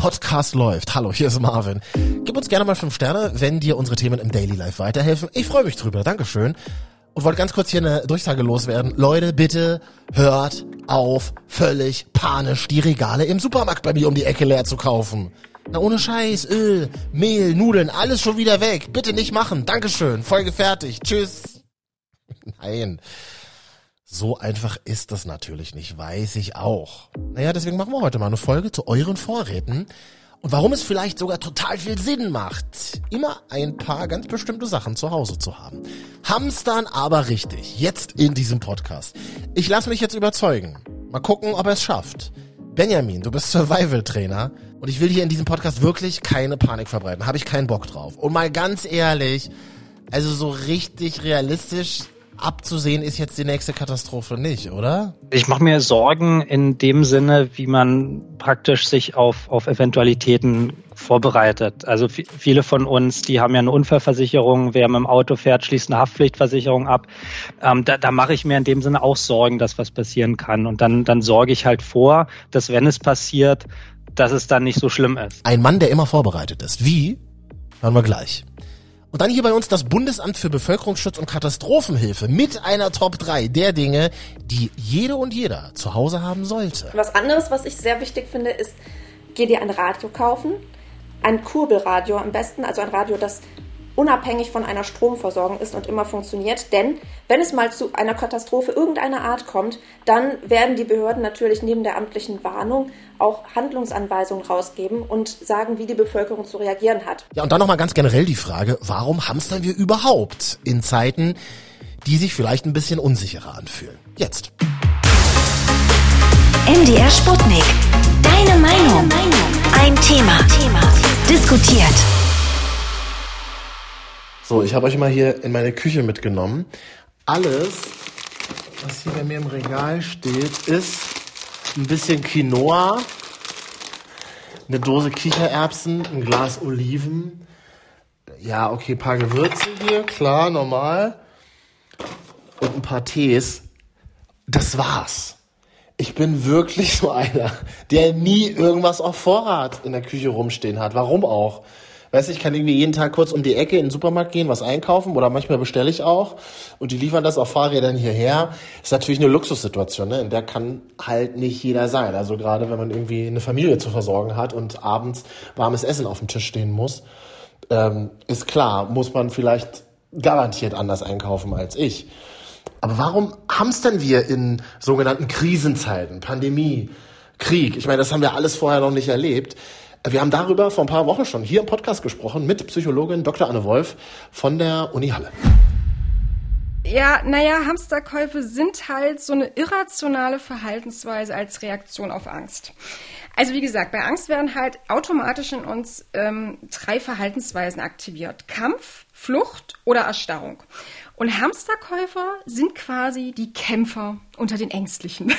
Podcast läuft. Hallo, hier ist Marvin. Gib uns gerne mal fünf Sterne, wenn dir unsere Themen im Daily Life weiterhelfen. Ich freue mich drüber. Dankeschön. Und wollte ganz kurz hier eine Durchsage loswerden. Leute, bitte hört auf, völlig panisch die Regale im Supermarkt bei mir um die Ecke leer zu kaufen. Na, ohne Scheiß, Öl, Mehl, Nudeln, alles schon wieder weg. Bitte nicht machen. Dankeschön. Folge fertig. Tschüss. Nein. So einfach ist das natürlich nicht, weiß ich auch. Naja, deswegen machen wir heute mal eine Folge zu euren Vorräten und warum es vielleicht sogar total viel Sinn macht, immer ein paar ganz bestimmte Sachen zu Hause zu haben. Hamstern aber richtig, jetzt in diesem Podcast. Ich lasse mich jetzt überzeugen. Mal gucken, ob er es schafft. Benjamin, du bist Survival-Trainer und ich will hier in diesem Podcast wirklich keine Panik verbreiten. Habe ich keinen Bock drauf. Und mal ganz ehrlich, also so richtig realistisch abzusehen ist jetzt die nächste Katastrophe nicht, oder? Ich mache mir Sorgen in dem Sinne, wie man praktisch sich auf, auf Eventualitäten vorbereitet. Also viele von uns, die haben ja eine Unfallversicherung, wer mit dem Auto fährt, schließt eine Haftpflichtversicherung ab. Ähm, da da mache ich mir in dem Sinne auch Sorgen, dass was passieren kann. Und dann, dann sorge ich halt vor, dass wenn es passiert, dass es dann nicht so schlimm ist. Ein Mann, der immer vorbereitet ist. Wie? Hören wir gleich. Und dann hier bei uns das Bundesamt für Bevölkerungsschutz und Katastrophenhilfe mit einer Top 3 der Dinge, die jede und jeder zu Hause haben sollte. Was anderes, was ich sehr wichtig finde, ist, geh dir ein Radio kaufen. Ein Kurbelradio am besten, also ein Radio, das unabhängig von einer Stromversorgung ist und immer funktioniert. Denn wenn es mal zu einer Katastrophe irgendeiner Art kommt, dann werden die Behörden natürlich neben der amtlichen Warnung auch Handlungsanweisungen rausgeben und sagen, wie die Bevölkerung zu reagieren hat. Ja, und dann nochmal ganz generell die Frage, warum hamstern wir überhaupt in Zeiten, die sich vielleicht ein bisschen unsicherer anfühlen? Jetzt. MDR Sputnik. Deine Meinung. Ein Thema. Thema. Diskutiert. So, ich habe euch mal hier in meine Küche mitgenommen. Alles, was hier bei mir im Regal steht, ist ein bisschen Quinoa, eine Dose Kichererbsen, ein Glas Oliven. Ja, okay, paar Gewürze hier, klar, normal. Und ein paar Tees. Das war's. Ich bin wirklich so einer, der nie irgendwas auf Vorrat in der Küche rumstehen hat. Warum auch? Weißt du, ich kann irgendwie jeden Tag kurz um die Ecke in den Supermarkt gehen, was einkaufen oder manchmal bestelle ich auch und die liefern das auf Fahrrädern hierher. Ist natürlich eine Luxussituation, ne? in der kann halt nicht jeder sein. Also gerade wenn man irgendwie eine Familie zu versorgen hat und abends warmes Essen auf dem Tisch stehen muss, ähm, ist klar, muss man vielleicht garantiert anders einkaufen als ich. Aber warum hamstern wir in sogenannten Krisenzeiten, Pandemie, Krieg? Ich meine, das haben wir alles vorher noch nicht erlebt. Wir haben darüber vor ein paar Wochen schon hier im Podcast gesprochen mit Psychologin Dr. Anne Wolf von der Uni Halle. Ja, naja, Hamsterkäufe sind halt so eine irrationale Verhaltensweise als Reaktion auf Angst. Also wie gesagt, bei Angst werden halt automatisch in uns ähm, drei Verhaltensweisen aktiviert. Kampf, Flucht oder Erstarrung. Und Hamsterkäufer sind quasi die Kämpfer unter den Ängstlichen.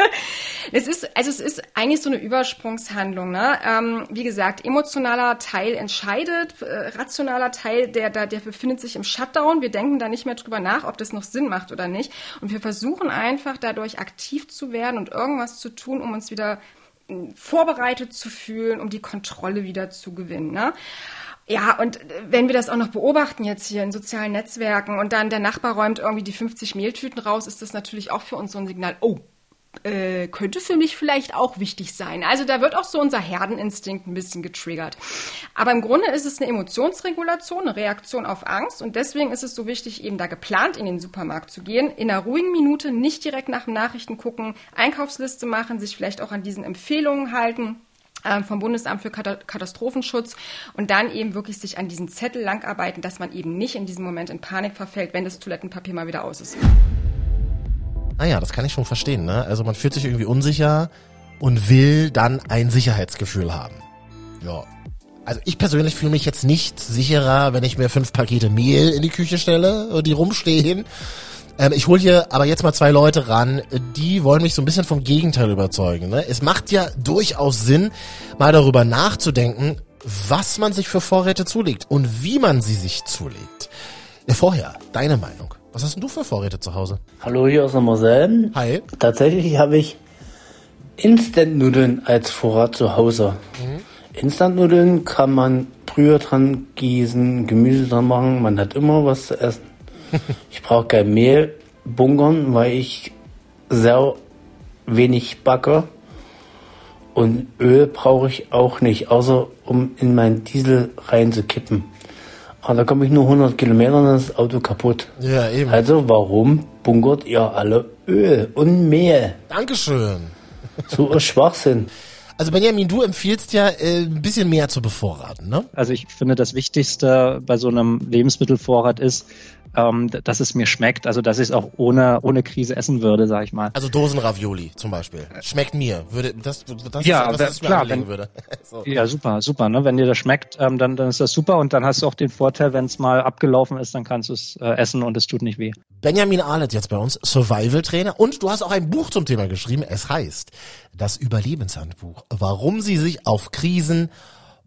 es ist, also es ist eigentlich so eine Übersprungshandlung. Ne? Ähm, wie gesagt, emotionaler Teil entscheidet, äh, rationaler Teil, der, der, der befindet sich im Shutdown. Wir denken da nicht mehr drüber nach, ob das noch Sinn macht oder nicht. Und wir versuchen einfach dadurch aktiv zu werden und irgendwas zu tun, um uns wieder vorbereitet zu fühlen, um die Kontrolle wieder zu gewinnen. Ne? Ja, und wenn wir das auch noch beobachten jetzt hier in sozialen Netzwerken und dann der Nachbar räumt irgendwie die 50 Mehltüten raus, ist das natürlich auch für uns so ein Signal, oh, äh, könnte für mich vielleicht auch wichtig sein. Also da wird auch so unser Herdeninstinkt ein bisschen getriggert. Aber im Grunde ist es eine Emotionsregulation, eine Reaktion auf Angst und deswegen ist es so wichtig, eben da geplant in den Supermarkt zu gehen, in einer ruhigen Minute nicht direkt nach den Nachrichten gucken, Einkaufsliste machen, sich vielleicht auch an diesen Empfehlungen halten vom Bundesamt für Katastrophenschutz und dann eben wirklich sich an diesen Zettel langarbeiten, dass man eben nicht in diesem Moment in Panik verfällt, wenn das Toilettenpapier mal wieder aus ist. Ah das kann ich schon verstehen. Ne? Also man fühlt sich irgendwie unsicher und will dann ein Sicherheitsgefühl haben. Ja. Also ich persönlich fühle mich jetzt nicht sicherer, wenn ich mir fünf Pakete Mehl in die Küche stelle die rumstehen ähm, ich hole hier aber jetzt mal zwei Leute ran, die wollen mich so ein bisschen vom Gegenteil überzeugen. Ne? Es macht ja durchaus Sinn, mal darüber nachzudenken, was man sich für Vorräte zulegt und wie man sie sich zulegt. Vorher, deine Meinung. Was hast denn du für Vorräte zu Hause? Hallo, hier aus der Moselle. Hi. Tatsächlich habe ich Instant-Nudeln als Vorrat zu Hause. Mhm. Instantnudeln kann man Brühe dran gießen, Gemüse dran machen, man hat immer was zu essen. Ich brauche kein Mehl bunkern, weil ich sehr wenig backe. Und Öl brauche ich auch nicht, außer um in meinen Diesel reinzukippen. Aber da komme ich nur 100 Kilometer und dann ist das Auto kaputt. Ja, eben. Also warum bunkert ihr alle Öl und Mehl? Dankeschön. So ist Schwachsinn. Also Benjamin, du empfiehlst ja äh, ein bisschen mehr zu bevorraten, ne? Also ich finde, das Wichtigste bei so einem Lebensmittelvorrat ist, ähm, dass es mir schmeckt, also dass ich es auch ohne, ohne Krise essen würde, sag ich mal. Also Dosenravioli zum Beispiel. Schmeckt mir. Würde das, das Ja, ist, was wer- ich mir klar, wenn- würde. so. Ja, super, super. Ne? Wenn dir das schmeckt, ähm, dann, dann ist das super und dann hast du auch den Vorteil, wenn es mal abgelaufen ist, dann kannst du es äh, essen und es tut nicht weh. Benjamin Ahlet jetzt bei uns, Survival-Trainer. Und du hast auch ein Buch zum Thema geschrieben. Es heißt Das Überlebenshandbuch. Warum sie sich auf Krisen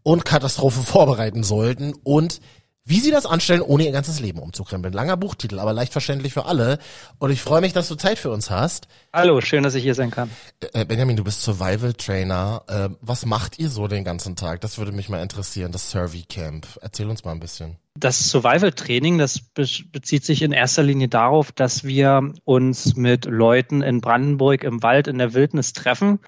und Katastrophen vorbereiten sollten und wie sie das anstellen, ohne ihr ganzes Leben umzukrempeln. Langer Buchtitel, aber leicht verständlich für alle. Und ich freue mich, dass du Zeit für uns hast. Hallo, schön, dass ich hier sein kann. Äh, Benjamin, du bist Survival-Trainer. Äh, was macht ihr so den ganzen Tag? Das würde mich mal interessieren, das Survey Camp. Erzähl uns mal ein bisschen. Das Survival-Training, das be bezieht sich in erster Linie darauf, dass wir uns mit Leuten in Brandenburg im Wald in der Wildnis treffen.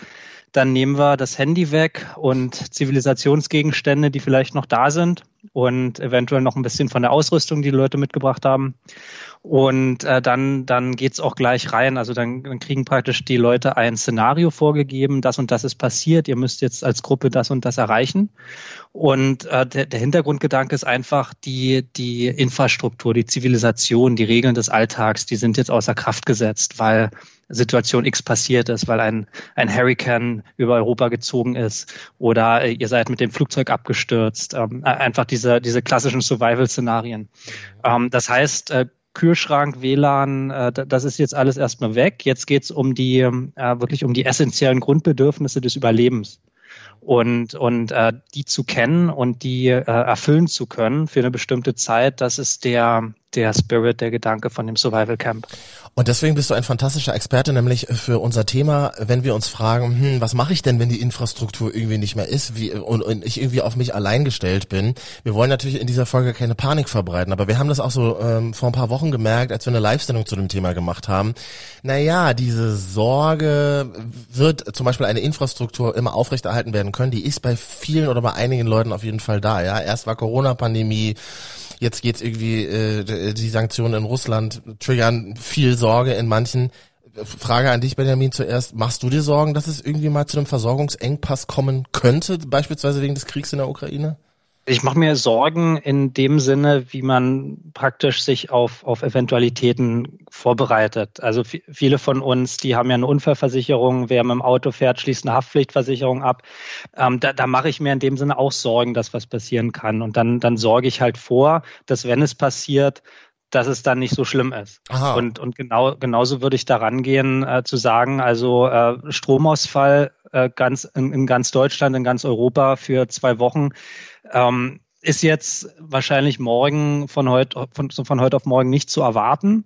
Dann nehmen wir das Handy weg und Zivilisationsgegenstände, die vielleicht noch da sind und eventuell noch ein bisschen von der Ausrüstung, die die Leute mitgebracht haben. Und äh, dann, dann geht's auch gleich rein. Also dann, dann kriegen praktisch die Leute ein Szenario vorgegeben, das und das ist passiert, ihr müsst jetzt als Gruppe das und das erreichen. Und äh, der, der Hintergrundgedanke ist einfach, die, die Infrastruktur, die Zivilisation, die Regeln des Alltags, die sind jetzt außer Kraft gesetzt, weil Situation X passiert ist, weil ein, ein Hurricane über Europa gezogen ist oder äh, ihr seid mit dem Flugzeug abgestürzt. Ähm, äh, einfach diese, diese klassischen Survival-Szenarien. Ähm, das heißt, äh, Kühlschrank, WLAN, äh, da- das ist jetzt alles erstmal weg. Jetzt geht's um die äh, wirklich um die essentiellen Grundbedürfnisse des Überlebens und und äh, die zu kennen und die äh, erfüllen zu können für eine bestimmte Zeit, das ist der der Spirit, der Gedanke von dem Survival Camp. Und deswegen bist du ein fantastischer Experte, nämlich für unser Thema, wenn wir uns fragen, hm, was mache ich denn, wenn die Infrastruktur irgendwie nicht mehr ist wie, und, und ich irgendwie auf mich allein gestellt bin. Wir wollen natürlich in dieser Folge keine Panik verbreiten, aber wir haben das auch so ähm, vor ein paar Wochen gemerkt, als wir eine Live-Sendung zu dem Thema gemacht haben. Naja, diese Sorge, wird zum Beispiel eine Infrastruktur immer aufrechterhalten werden können, die ist bei vielen oder bei einigen Leuten auf jeden Fall da. Ja, Erst war Corona-Pandemie, Jetzt geht's irgendwie, äh, die Sanktionen in Russland triggern viel Sorge in manchen. Frage an dich, Benjamin, zuerst. Machst du dir Sorgen, dass es irgendwie mal zu einem Versorgungsengpass kommen könnte, beispielsweise wegen des Kriegs in der Ukraine? Ich mache mir Sorgen in dem Sinne, wie man praktisch sich auf, auf Eventualitäten vorbereitet. Also vi- viele von uns, die haben ja eine Unfallversicherung, wer mit dem Auto fährt, schließt eine Haftpflichtversicherung ab. Ähm, da da mache ich mir in dem Sinne auch Sorgen, dass was passieren kann. Und dann, dann sorge ich halt vor, dass wenn es passiert, dass es dann nicht so schlimm ist. Aha. Und, und genau, genauso würde ich da rangehen, äh, zu sagen, also äh, Stromausfall äh, ganz in, in ganz Deutschland, in ganz Europa für zwei Wochen ähm, ist jetzt wahrscheinlich morgen von heute, von, von heute auf morgen nicht zu erwarten.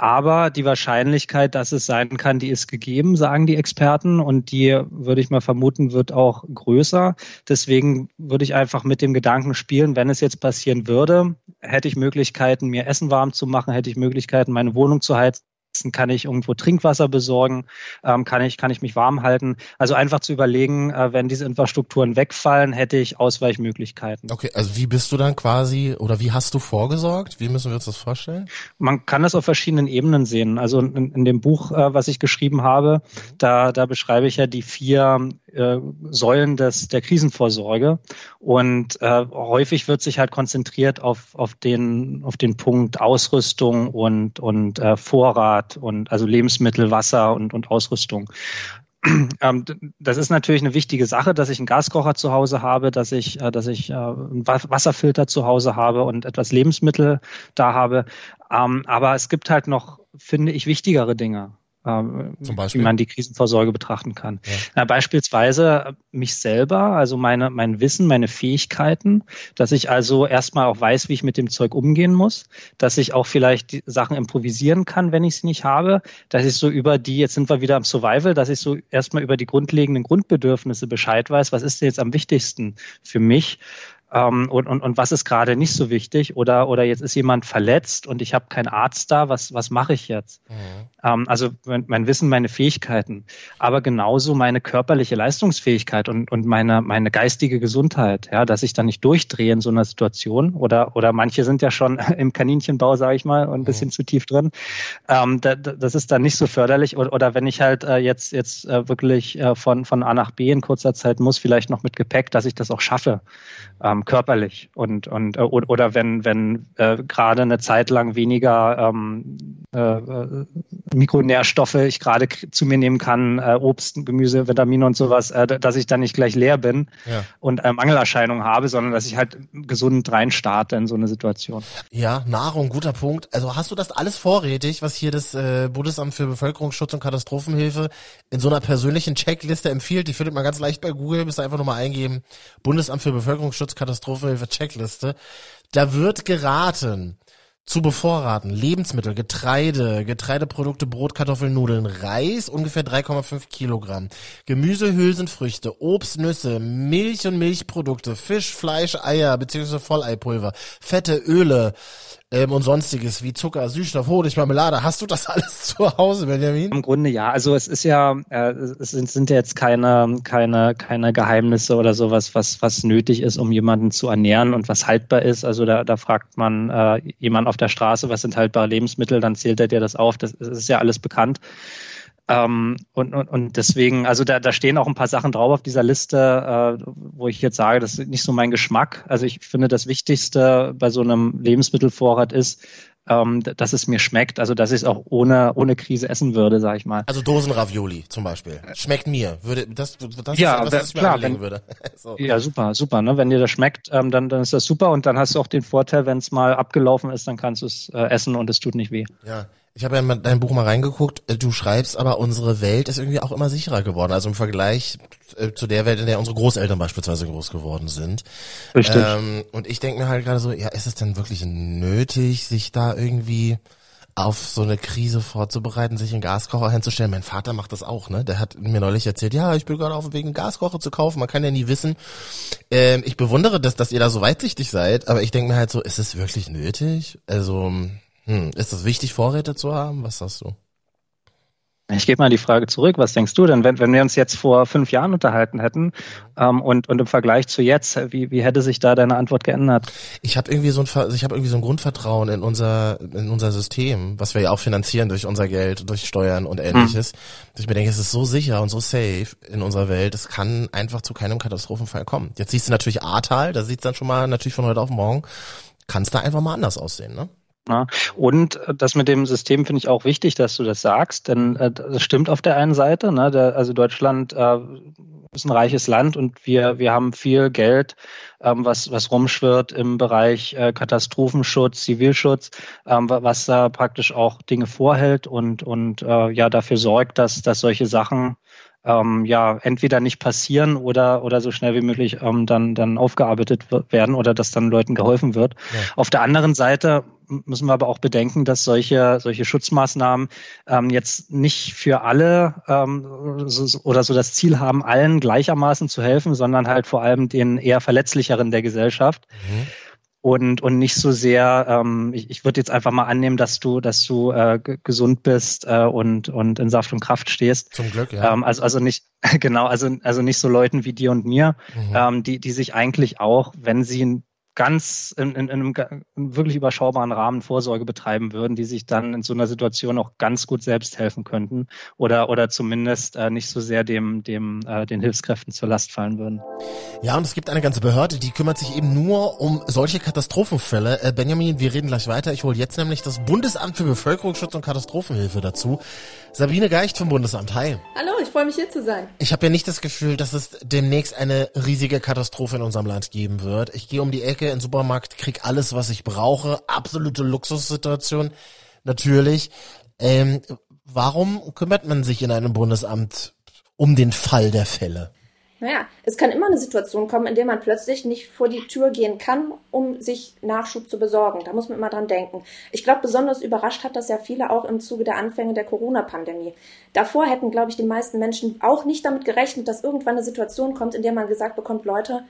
Aber die Wahrscheinlichkeit, dass es sein kann, die ist gegeben, sagen die Experten. Und die, würde ich mal vermuten, wird auch größer. Deswegen würde ich einfach mit dem Gedanken spielen, wenn es jetzt passieren würde, hätte ich Möglichkeiten, mir Essen warm zu machen, hätte ich Möglichkeiten, meine Wohnung zu heizen, kann ich irgendwo Trinkwasser besorgen, ähm, kann ich kann ich mich warm halten. Also einfach zu überlegen, äh, wenn diese Infrastrukturen wegfallen, hätte ich Ausweichmöglichkeiten. Okay, also wie bist du dann quasi oder wie hast du vorgesorgt? Wie müssen wir uns das vorstellen? Man kann das auf verschiedenen Ebenen sehen. Also in, in dem Buch, äh, was ich geschrieben habe, da, da beschreibe ich ja die vier äh, Säulen des, der Krisenvorsorge. Und äh, häufig wird sich halt konzentriert auf, auf, den, auf den Punkt Ausrüstung und, und äh, Vorrat und also Lebensmittel, Wasser und, und Ausrüstung. Ähm, das ist natürlich eine wichtige Sache, dass ich einen Gaskocher zu Hause habe, dass ich, äh, dass ich äh, einen Wa- Wasserfilter zu Hause habe und etwas Lebensmittel da habe. Ähm, aber es gibt halt noch, finde ich, wichtigere Dinge. Ähm, wie man die Krisenvorsorge betrachten kann. Ja. Na, beispielsweise mich selber, also meine, mein Wissen, meine Fähigkeiten, dass ich also erstmal auch weiß, wie ich mit dem Zeug umgehen muss, dass ich auch vielleicht die Sachen improvisieren kann, wenn ich sie nicht habe, dass ich so über die, jetzt sind wir wieder am Survival, dass ich so erstmal über die grundlegenden Grundbedürfnisse Bescheid weiß, was ist denn jetzt am wichtigsten für mich ähm, und, und, und was ist gerade nicht so wichtig oder oder jetzt ist jemand verletzt und ich habe keinen Arzt da, was was mache ich jetzt? Mhm. Ähm, also mein, mein, Wissen, meine Fähigkeiten, aber genauso meine körperliche Leistungsfähigkeit und und meine meine geistige Gesundheit, ja, dass ich da nicht durchdrehe in so einer Situation oder oder manche sind ja schon im Kaninchenbau, sage ich mal, ein bisschen mhm. zu tief drin. Ähm, da, das ist dann nicht so förderlich oder, oder wenn ich halt äh, jetzt jetzt äh, wirklich äh, von von A nach B in kurzer Zeit muss, vielleicht noch mit Gepäck, dass ich das auch schaffe. Ähm, ähm, körperlich und und äh, oder wenn wenn äh, gerade eine Zeit lang weniger ähm, äh, äh Mikronährstoffe ich gerade zu mir nehmen kann, äh, Obst, Gemüse, Vitamine und sowas, äh, dass ich dann nicht gleich leer bin ja. und äh, Mangelerscheinungen habe, sondern dass ich halt gesund reinstarte in so eine Situation. Ja, Nahrung, guter Punkt. Also hast du das alles vorrätig, was hier das äh, Bundesamt für Bevölkerungsschutz und Katastrophenhilfe in so einer persönlichen Checkliste empfiehlt? Die findet man ganz leicht bei Google, müsst ihr einfach nochmal eingeben. Bundesamt für Bevölkerungsschutz, Katastrophenhilfe-Checkliste. Da wird geraten, zu bevorraten. Lebensmittel, Getreide, Getreideprodukte, Brot, Kartoffeln, Nudeln, Reis, ungefähr 3,5 Kilogramm. Gemüse, Hülsenfrüchte, Obst, Nüsse, Milch und Milchprodukte, Fisch, Fleisch, Eier bzw. Volleipulver, Fette, Öle, ähm, und sonstiges wie Zucker, Süßstoff, Honig, Marmelade. Hast du das alles zu Hause, Benjamin? Im Grunde ja. Also es ist ja, äh, es sind, sind jetzt keine, keine, keine Geheimnisse oder sowas, was, was nötig ist, um jemanden zu ernähren und was haltbar ist. Also da, da fragt man äh, jemand auf der Straße, was sind haltbare Lebensmittel, dann zählt er dir das auf. Das, das ist ja alles bekannt. Ähm, und, und, und deswegen, also da, da stehen auch ein paar Sachen drauf auf dieser Liste, äh, wo ich jetzt sage, das ist nicht so mein Geschmack. Also ich finde, das Wichtigste bei so einem Lebensmittelvorrat ist, ähm, dass es mir schmeckt, also dass ich es auch ohne, ohne Krise essen würde, sag ich mal. Also Dosenravioli zum Beispiel. Schmeckt mir. Würde das, das ja, ist, das, klar, wenn, würde. so. Ja, super, super. Ne? Wenn dir das schmeckt, ähm, dann, dann ist das super und dann hast du auch den Vorteil, wenn es mal abgelaufen ist, dann kannst du es äh, essen und es tut nicht weh. Ja. Ich habe ja in dein Buch mal reingeguckt. Äh, du schreibst aber, unsere Welt ist irgendwie auch immer sicherer geworden. Also im Vergleich äh, zu der Welt, in der unsere Großeltern beispielsweise groß geworden sind. Richtig. Ähm, und ich denke mir halt gerade so, ja, ist es denn wirklich nötig, sich da irgendwie auf so eine Krise vorzubereiten, sich einen Gaskocher hinzustellen. Mein Vater macht das auch, ne? Der hat mir neulich erzählt, ja, ich bin gerade auf dem Weg, einen Gaskocher zu kaufen. Man kann ja nie wissen. Ähm, ich bewundere das, dass ihr da so weitsichtig seid, aber ich denke mir halt so, ist es wirklich nötig? Also hm, ist es wichtig, Vorräte zu haben? Was sagst du? Ich gebe mal die Frage zurück. Was denkst du denn, wenn, wenn wir uns jetzt vor fünf Jahren unterhalten hätten ähm, und, und im Vergleich zu jetzt, wie, wie hätte sich da deine Antwort geändert? Ich habe irgendwie so ein ich habe irgendwie so ein Grundvertrauen in unser in unser System, was wir ja auch finanzieren durch unser Geld, durch Steuern und ähnliches. Hm. Ich mir denke, es ist so sicher und so safe in unserer Welt, es kann einfach zu keinem Katastrophenfall kommen. Jetzt siehst du natürlich Ahrtal, da sieht's dann schon mal natürlich von heute auf morgen, kann es da einfach mal anders aussehen, ne? Und äh, das mit dem System finde ich auch wichtig, dass du das sagst, denn äh, das stimmt auf der einen Seite. Ne? Der, also Deutschland äh, ist ein reiches Land und wir, wir haben viel Geld, ähm, was, was rumschwirrt im Bereich äh, Katastrophenschutz, Zivilschutz, ähm, was da praktisch auch Dinge vorhält und, und äh, ja dafür sorgt, dass, dass solche Sachen ähm, ja entweder nicht passieren oder oder so schnell wie möglich ähm, dann dann aufgearbeitet werden oder dass dann Leuten geholfen wird. Ja. Auf der anderen Seite müssen wir aber auch bedenken, dass solche solche Schutzmaßnahmen ähm, jetzt nicht für alle ähm, so, oder so das Ziel haben, allen gleichermaßen zu helfen, sondern halt vor allem den eher verletzlicheren der Gesellschaft. Mhm und und nicht so sehr ähm, ich, ich würde jetzt einfach mal annehmen dass du dass du äh, gesund bist äh, und und in Saft und Kraft stehst zum Glück ja ähm, also also nicht genau also also nicht so Leuten wie dir und mir mhm. ähm, die die sich eigentlich auch wenn sie ganz in, in, in einem wirklich überschaubaren Rahmen Vorsorge betreiben würden, die sich dann in so einer Situation auch ganz gut selbst helfen könnten oder oder zumindest äh, nicht so sehr dem dem äh, den Hilfskräften zur Last fallen würden. Ja, und es gibt eine ganze Behörde, die kümmert sich eben nur um solche Katastrophenfälle. Äh, Benjamin, wir reden gleich weiter. Ich hole jetzt nämlich das Bundesamt für Bevölkerungsschutz und Katastrophenhilfe dazu. Sabine Geicht vom Bundesamt. Hi. Hallo, ich freue mich hier zu sein. Ich habe ja nicht das Gefühl, dass es demnächst eine riesige Katastrophe in unserem Land geben wird. Ich gehe um die Ecke in den Supermarkt, krieg alles, was ich brauche. Absolute Luxussituation. Natürlich. Ähm, warum kümmert man sich in einem Bundesamt um den Fall der Fälle? Naja, es kann immer eine Situation kommen, in der man plötzlich nicht vor die Tür gehen kann, um sich Nachschub zu besorgen. Da muss man immer dran denken. Ich glaube, besonders überrascht hat das ja viele auch im Zuge der Anfänge der Corona-Pandemie. Davor hätten, glaube ich, die meisten Menschen auch nicht damit gerechnet, dass irgendwann eine Situation kommt, in der man gesagt bekommt, Leute,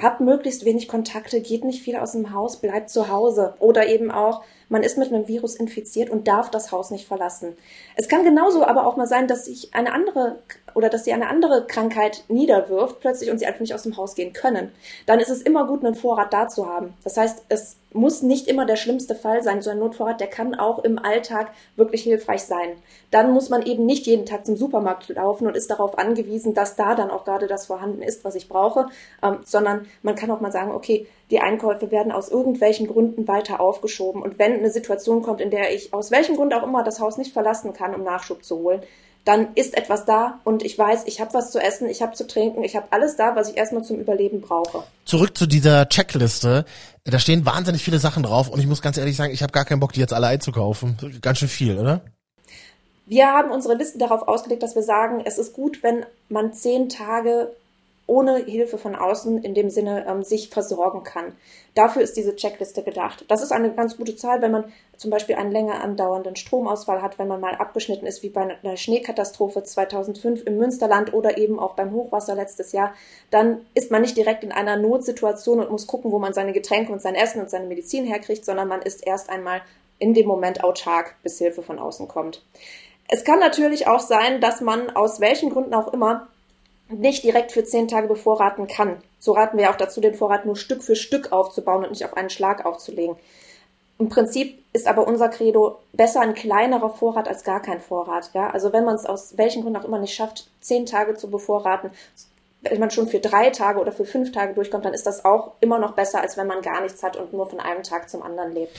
habt möglichst wenig Kontakte, geht nicht viel aus dem Haus, bleibt zu Hause. Oder eben auch, man ist mit einem Virus infiziert und darf das Haus nicht verlassen. Es kann genauso aber auch mal sein, dass sich eine andere oder dass sie eine andere Krankheit niederwirft plötzlich und sie einfach nicht aus dem Haus gehen können. Dann ist es immer gut, einen Vorrat da zu haben. Das heißt, es muss nicht immer der schlimmste Fall sein. So ein Notvorrat, der kann auch im Alltag wirklich hilfreich sein. Dann muss man eben nicht jeden Tag zum Supermarkt laufen und ist darauf angewiesen, dass da dann auch gerade das vorhanden ist, was ich brauche, ähm, sondern man kann auch mal sagen, okay, die Einkäufe werden aus irgendwelchen Gründen weiter aufgeschoben. Und wenn eine Situation kommt, in der ich aus welchem Grund auch immer das Haus nicht verlassen kann, um Nachschub zu holen, dann ist etwas da und ich weiß, ich habe was zu essen, ich habe zu trinken, ich habe alles da, was ich erstmal zum Überleben brauche. Zurück zu dieser Checkliste. Da stehen wahnsinnig viele Sachen drauf und ich muss ganz ehrlich sagen, ich habe gar keinen Bock, die jetzt alle einzukaufen. Ganz schön viel, oder? Wir haben unsere Liste darauf ausgelegt, dass wir sagen, es ist gut, wenn man zehn Tage ohne Hilfe von außen in dem Sinne ähm, sich versorgen kann. Dafür ist diese Checkliste gedacht. Das ist eine ganz gute Zahl, wenn man zum Beispiel einen länger andauernden Stromausfall hat, wenn man mal abgeschnitten ist, wie bei einer Schneekatastrophe 2005 im Münsterland oder eben auch beim Hochwasser letztes Jahr, dann ist man nicht direkt in einer Notsituation und muss gucken, wo man seine Getränke und sein Essen und seine Medizin herkriegt, sondern man ist erst einmal in dem Moment autark, bis Hilfe von außen kommt. Es kann natürlich auch sein, dass man aus welchen Gründen auch immer nicht direkt für zehn Tage bevorraten kann. So raten wir auch dazu, den Vorrat nur Stück für Stück aufzubauen und nicht auf einen Schlag aufzulegen. Im Prinzip ist aber unser Credo besser ein kleinerer Vorrat als gar kein Vorrat. Ja? Also wenn man es aus welchen Gründen auch immer nicht schafft, zehn Tage zu bevorraten, wenn man schon für drei Tage oder für fünf Tage durchkommt, dann ist das auch immer noch besser, als wenn man gar nichts hat und nur von einem Tag zum anderen lebt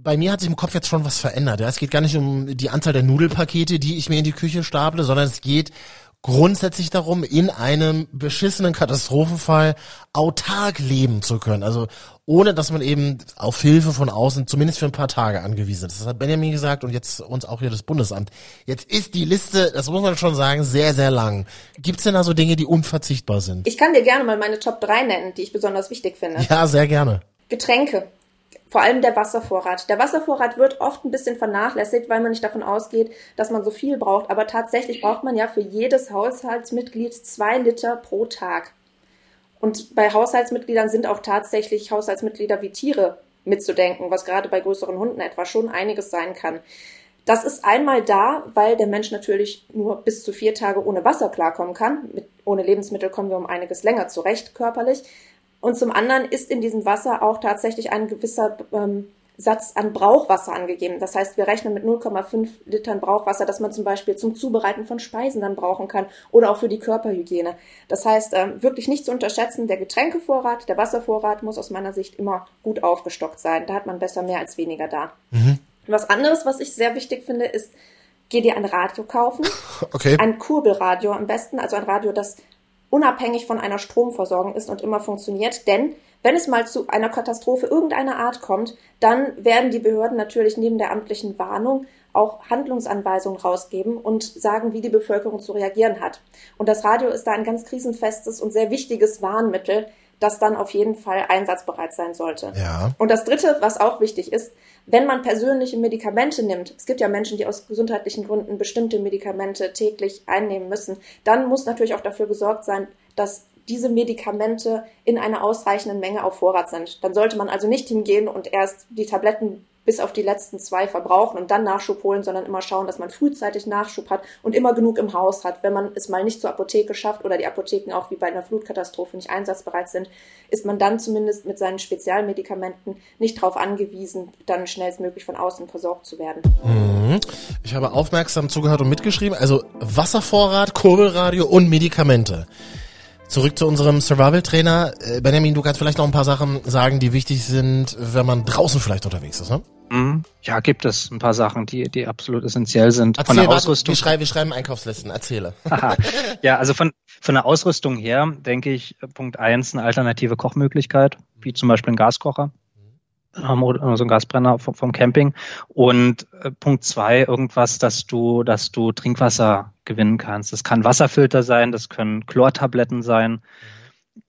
bei mir hat sich im Kopf jetzt schon was verändert. Ja? Es geht gar nicht um die Anzahl der Nudelpakete, die ich mir in die Küche staple, sondern es geht grundsätzlich darum, in einem beschissenen Katastrophenfall autark leben zu können. Also ohne, dass man eben auf Hilfe von außen zumindest für ein paar Tage angewiesen ist. Das hat Benjamin gesagt und jetzt uns auch hier das Bundesamt. Jetzt ist die Liste, das muss man schon sagen, sehr, sehr lang. Gibt es denn da so Dinge, die unverzichtbar sind? Ich kann dir gerne mal meine Top 3 nennen, die ich besonders wichtig finde. Ja, sehr gerne. Getränke vor allem der Wasservorrat. Der Wasservorrat wird oft ein bisschen vernachlässigt, weil man nicht davon ausgeht, dass man so viel braucht. Aber tatsächlich braucht man ja für jedes Haushaltsmitglied zwei Liter pro Tag. Und bei Haushaltsmitgliedern sind auch tatsächlich Haushaltsmitglieder wie Tiere mitzudenken, was gerade bei größeren Hunden etwa schon einiges sein kann. Das ist einmal da, weil der Mensch natürlich nur bis zu vier Tage ohne Wasser klarkommen kann. Mit, ohne Lebensmittel kommen wir um einiges länger zurecht körperlich. Und zum anderen ist in diesem Wasser auch tatsächlich ein gewisser ähm, Satz an Brauchwasser angegeben. Das heißt, wir rechnen mit 0,5 Litern Brauchwasser, das man zum Beispiel zum Zubereiten von Speisen dann brauchen kann oder auch für die Körperhygiene. Das heißt, ähm, wirklich nicht zu unterschätzen, der Getränkevorrat, der Wasservorrat muss aus meiner Sicht immer gut aufgestockt sein. Da hat man besser mehr als weniger da. Mhm. Was anderes, was ich sehr wichtig finde, ist, geh dir ein Radio kaufen. Okay. Ein Kurbelradio am besten, also ein Radio, das unabhängig von einer Stromversorgung ist und immer funktioniert. Denn wenn es mal zu einer Katastrophe irgendeiner Art kommt, dann werden die Behörden natürlich neben der amtlichen Warnung auch Handlungsanweisungen rausgeben und sagen, wie die Bevölkerung zu reagieren hat. Und das Radio ist da ein ganz krisenfestes und sehr wichtiges Warnmittel, das dann auf jeden Fall einsatzbereit sein sollte. Ja. Und das Dritte, was auch wichtig ist, wenn man persönliche Medikamente nimmt, es gibt ja Menschen, die aus gesundheitlichen Gründen bestimmte Medikamente täglich einnehmen müssen, dann muss natürlich auch dafür gesorgt sein, dass diese Medikamente in einer ausreichenden Menge auf Vorrat sind. Dann sollte man also nicht hingehen und erst die Tabletten bis auf die letzten zwei verbrauchen und dann Nachschub holen, sondern immer schauen, dass man frühzeitig Nachschub hat und immer genug im Haus hat. Wenn man es mal nicht zur Apotheke schafft oder die Apotheken auch wie bei einer Flutkatastrophe nicht einsatzbereit sind, ist man dann zumindest mit seinen Spezialmedikamenten nicht darauf angewiesen, dann schnellstmöglich von außen versorgt zu werden. Mhm. Ich habe aufmerksam zugehört und mitgeschrieben. Also Wasservorrat, Kurbelradio und Medikamente. Zurück zu unserem Survival-Trainer. Äh, Benjamin, du kannst vielleicht noch ein paar Sachen sagen, die wichtig sind, wenn man draußen vielleicht unterwegs ist, ne? Mhm. Ja, gibt es ein paar Sachen, die, die absolut essentiell sind. Erzähl, von der Ausrüstung. Wir schreiben, wir schreiben Einkaufslisten, erzähle. ja, also von, von der Ausrüstung her denke ich, Punkt eins eine alternative Kochmöglichkeit, wie zum Beispiel ein Gaskocher. ähm, oder so ein Gasbrenner vom, vom Camping. Und äh, Punkt zwei, irgendwas, dass du, dass du Trinkwasser gewinnen kannst. Das kann Wasserfilter sein, das können Chlortabletten sein.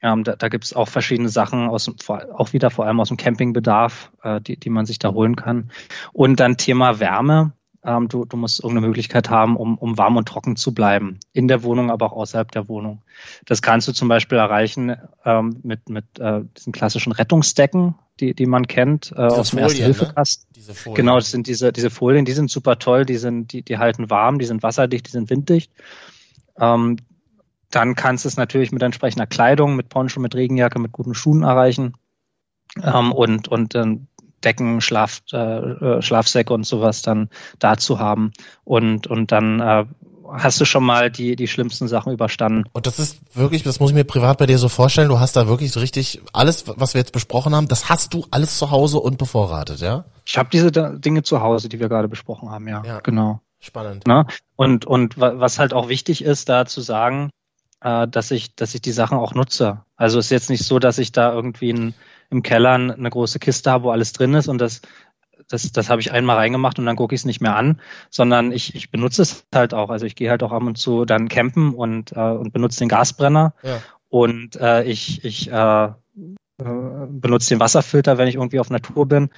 Ähm, da da gibt es auch verschiedene Sachen, aus, auch wieder vor allem aus dem Campingbedarf, äh, die, die man sich da holen kann. Und dann Thema Wärme. Ähm, du, du musst irgendeine Möglichkeit haben, um, um warm und trocken zu bleiben. In der Wohnung, aber auch außerhalb der Wohnung. Das kannst du zum Beispiel erreichen ähm, mit, mit äh, diesen klassischen Rettungsdecken, die, die man kennt äh, aus dem Erste-Hilfe-Kasten. Ne? Genau, das sind diese, diese Folien, die sind super toll, die sind, die, die halten warm, die sind wasserdicht, die sind winddicht. Ähm, dann kannst du es natürlich mit entsprechender Kleidung, mit Poncho, mit Regenjacke, mit guten Schuhen erreichen. Ähm, und und ähm, Decken, Schlaf, äh, äh, Schlafsäcke und sowas dann dazu haben. Und, und dann äh, hast du schon mal die, die schlimmsten Sachen überstanden. Und das ist wirklich, das muss ich mir privat bei dir so vorstellen, du hast da wirklich so richtig alles, was wir jetzt besprochen haben, das hast du alles zu Hause und bevorratet, ja? Ich habe diese Dinge zu Hause, die wir gerade besprochen haben, ja. ja. Genau. Spannend. Na? Und, und was halt auch wichtig ist, da zu sagen, äh, dass ich, dass ich die Sachen auch nutze. Also es ist jetzt nicht so, dass ich da irgendwie ein, im Keller eine große Kiste habe, wo alles drin ist und das das, das habe ich einmal reingemacht und dann gucke ich es nicht mehr an, sondern ich, ich benutze es halt auch. Also ich gehe halt auch ab und zu dann campen und, äh, und benutze den Gasbrenner ja. und äh, ich, ich äh, äh benutze den Wasserfilter, wenn ich irgendwie auf Natur bin.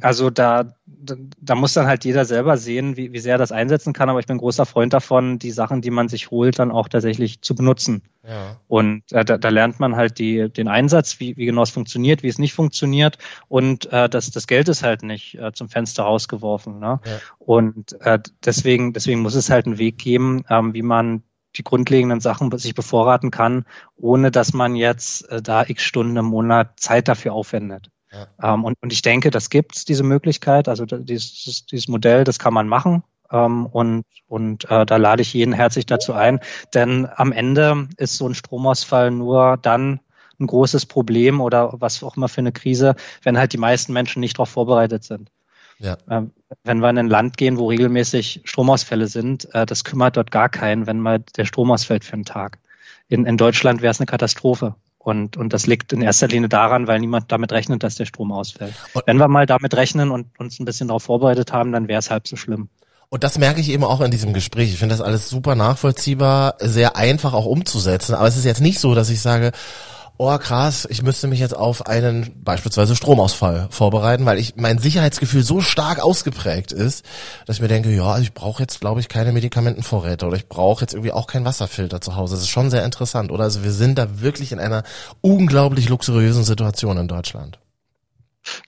Also da, da muss dann halt jeder selber sehen, wie, wie sehr er das einsetzen kann. Aber ich bin großer Freund davon, die Sachen, die man sich holt, dann auch tatsächlich zu benutzen. Ja. Und äh, da, da lernt man halt die, den Einsatz, wie, wie genau es funktioniert, wie es nicht funktioniert. Und äh, das, das Geld ist halt nicht äh, zum Fenster rausgeworfen. Ne? Ja. Und äh, deswegen, deswegen muss es halt einen Weg geben, ähm, wie man die grundlegenden Sachen sich bevorraten kann, ohne dass man jetzt äh, da x Stunden im Monat Zeit dafür aufwendet. Ja. Ähm, und, und ich denke, das gibt diese Möglichkeit, also dieses, dieses Modell, das kann man machen. Ähm, und und äh, da lade ich jeden herzlich dazu ein, denn am Ende ist so ein Stromausfall nur dann ein großes Problem oder was auch immer für eine Krise, wenn halt die meisten Menschen nicht darauf vorbereitet sind. Ja. Ähm, wenn wir in ein Land gehen, wo regelmäßig Stromausfälle sind, äh, das kümmert dort gar keinen, wenn mal der Strom ausfällt für einen Tag. In, in Deutschland wäre es eine Katastrophe. Und, und das liegt in erster Linie daran, weil niemand damit rechnet, dass der Strom ausfällt. Und Wenn wir mal damit rechnen und uns ein bisschen darauf vorbereitet haben, dann wäre es halb so schlimm. Und das merke ich eben auch in diesem Gespräch. Ich finde das alles super nachvollziehbar, sehr einfach auch umzusetzen. Aber es ist jetzt nicht so, dass ich sage, oh krass, ich müsste mich jetzt auf einen beispielsweise Stromausfall vorbereiten, weil ich mein Sicherheitsgefühl so stark ausgeprägt ist, dass ich mir denke, ja, ich brauche jetzt, glaube ich, keine Medikamentenvorräte oder ich brauche jetzt irgendwie auch keinen Wasserfilter zu Hause. Das ist schon sehr interessant, oder? Also wir sind da wirklich in einer unglaublich luxuriösen Situation in Deutschland.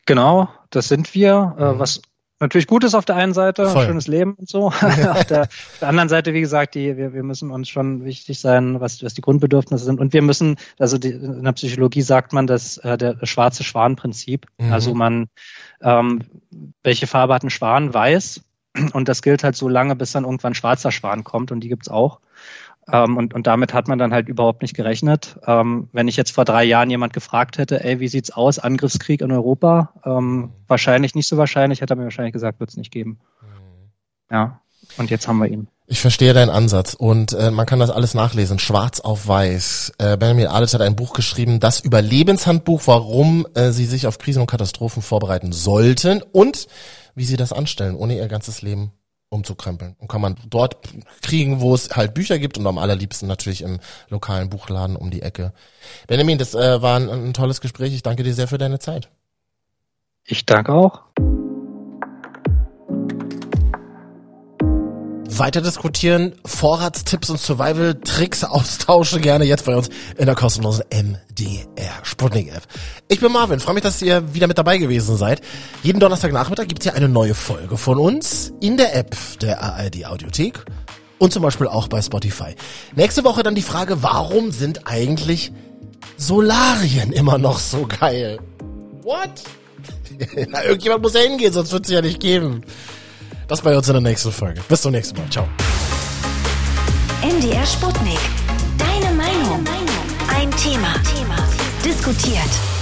Genau, das sind wir. Äh, mhm. Was natürlich gut ist auf der einen Seite, Voll. schönes Leben und so. auf, der, auf, der, anderen Seite, wie gesagt, die, wir, wir müssen uns schon wichtig sein, was, was die Grundbedürfnisse sind. Und wir müssen, also die, in der Psychologie sagt man das, äh, der schwarze Schwan-Prinzip. Mhm. Also man, ähm, welche Farbe hat ein Schwan? Weiß. Und das gilt halt so lange, bis dann irgendwann schwarzer Schwan kommt und die gibt's auch. Ähm, und, und damit hat man dann halt überhaupt nicht gerechnet. Ähm, wenn ich jetzt vor drei Jahren jemand gefragt hätte, ey, wie sieht's aus, Angriffskrieg in Europa? Ähm, wahrscheinlich nicht so wahrscheinlich, hätte er mir wahrscheinlich gesagt, wird's nicht geben. Mhm. Ja, und jetzt haben wir ihn. Ich verstehe deinen Ansatz und äh, man kann das alles nachlesen, schwarz auf weiß. Äh, Benjamin Adels hat ein Buch geschrieben, das Überlebenshandbuch, warum äh, sie sich auf Krisen und Katastrophen vorbereiten sollten und wie sie das anstellen, ohne ihr ganzes Leben umzukrempeln. Und kann man dort kriegen, wo es halt Bücher gibt und am allerliebsten natürlich im lokalen Buchladen um die Ecke. Benjamin, das äh, war ein, ein tolles Gespräch. Ich danke dir sehr für deine Zeit. Ich danke auch. Weiter diskutieren, Vorratstipps und Survival-Tricks austauschen, gerne jetzt bei uns in der kostenlosen MDR Sputnik App. Ich bin Marvin, freue mich, dass ihr wieder mit dabei gewesen seid. Jeden Donnerstagnachmittag gibt's hier eine neue Folge von uns in der App der ARD Audiothek und zum Beispiel auch bei Spotify. Nächste Woche dann die Frage, warum sind eigentlich Solarien immer noch so geil? What? Na, irgendjemand muss ja hingehen, sonst wird's ja nicht geben. Das bei uns in der nächsten Folge. Bis zum nächsten Mal. Ciao. MDR Sputnik. Deine Meinung. Ein Thema. Thema. Diskutiert.